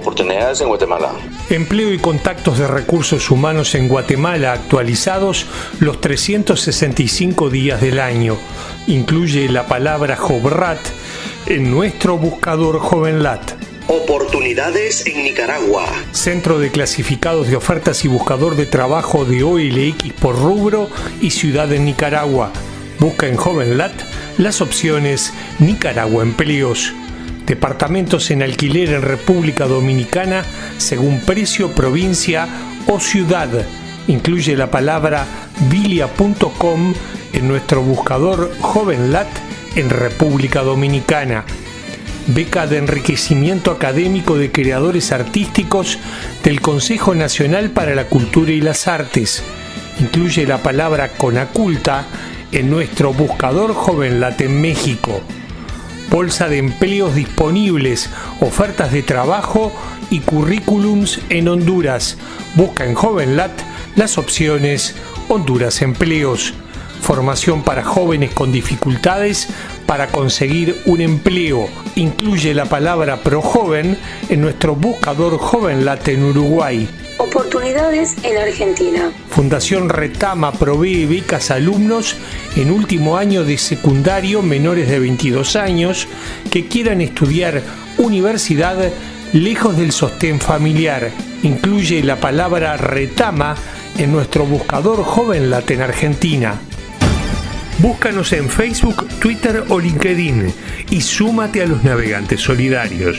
Oportunidades en Guatemala. Empleo y contactos de recursos humanos en Guatemala actualizados los 365 días del año. Incluye la palabra Jobrat en nuestro buscador JovenLat. Oportunidades en Nicaragua. Centro de clasificados de ofertas y buscador de trabajo de OLX por rubro y ciudad en Nicaragua. Busca en JovenLat las opciones Nicaragua Empleos. Departamentos en alquiler en República Dominicana según precio, provincia o ciudad. Incluye la palabra vilia.com en nuestro buscador JovenLat en República Dominicana beca de enriquecimiento académico de creadores artísticos del Consejo Nacional para la Cultura y las Artes. Incluye la palabra conaculta en nuestro buscador JovenLat en México. Bolsa de empleos disponibles, ofertas de trabajo y currículums en Honduras. Busca en JovenLat las opciones Honduras Empleos formación para jóvenes con dificultades para conseguir un empleo. Incluye la palabra ProJoven en nuestro buscador JovenLat en Uruguay. Oportunidades en Argentina. Fundación Retama provee becas a alumnos en último año de secundario menores de 22 años que quieran estudiar universidad lejos del sostén familiar. Incluye la palabra Retama en nuestro buscador JovenLat en Argentina. Búscanos en Facebook, Twitter o LinkedIn y súmate a los navegantes solidarios.